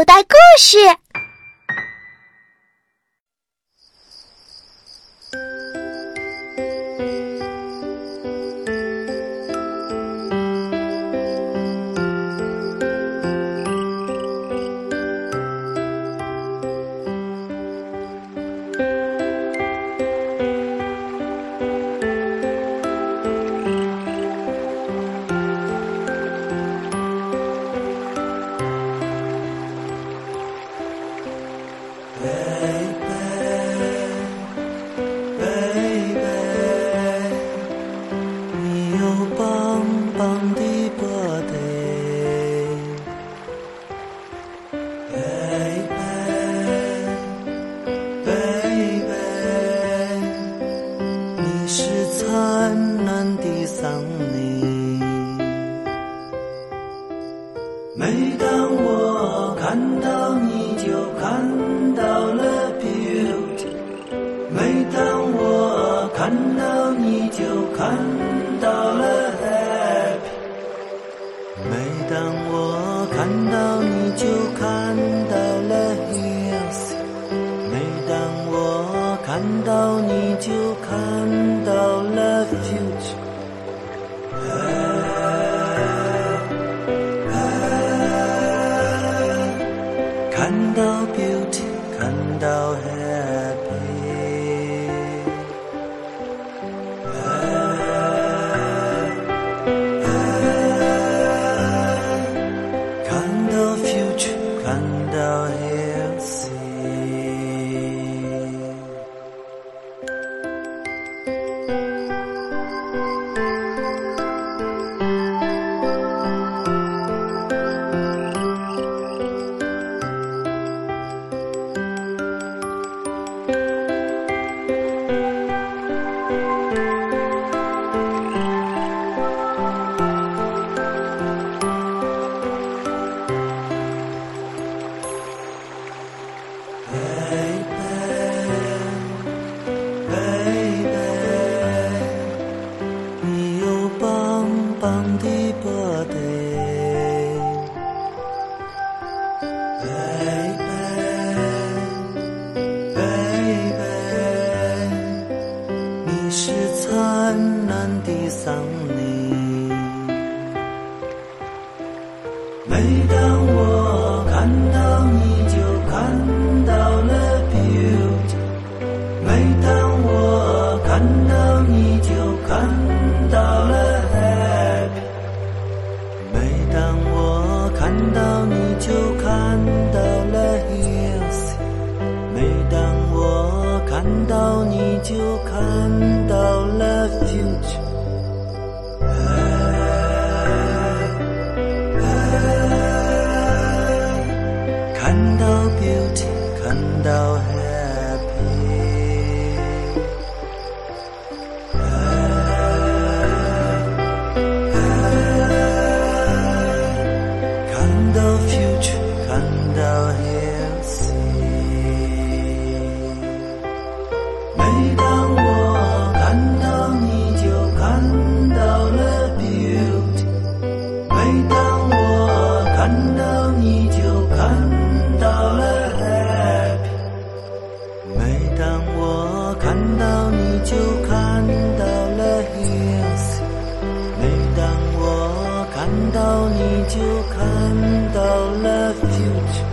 口袋故事。有棒棒的波的贝贝贝贝你是灿烂的桑尼每当我看到你就看到了别每当我看到你就看看到你，就看到了 future。看到是灿烂的桑尼。每当我看到你，就看到了 beauty。每当我看到你，就看到了 happy。每当我看到你，就看看到你，就看到了 future。看到 beauty，看到到你，就看到了 future。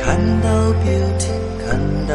看到 beauty，看到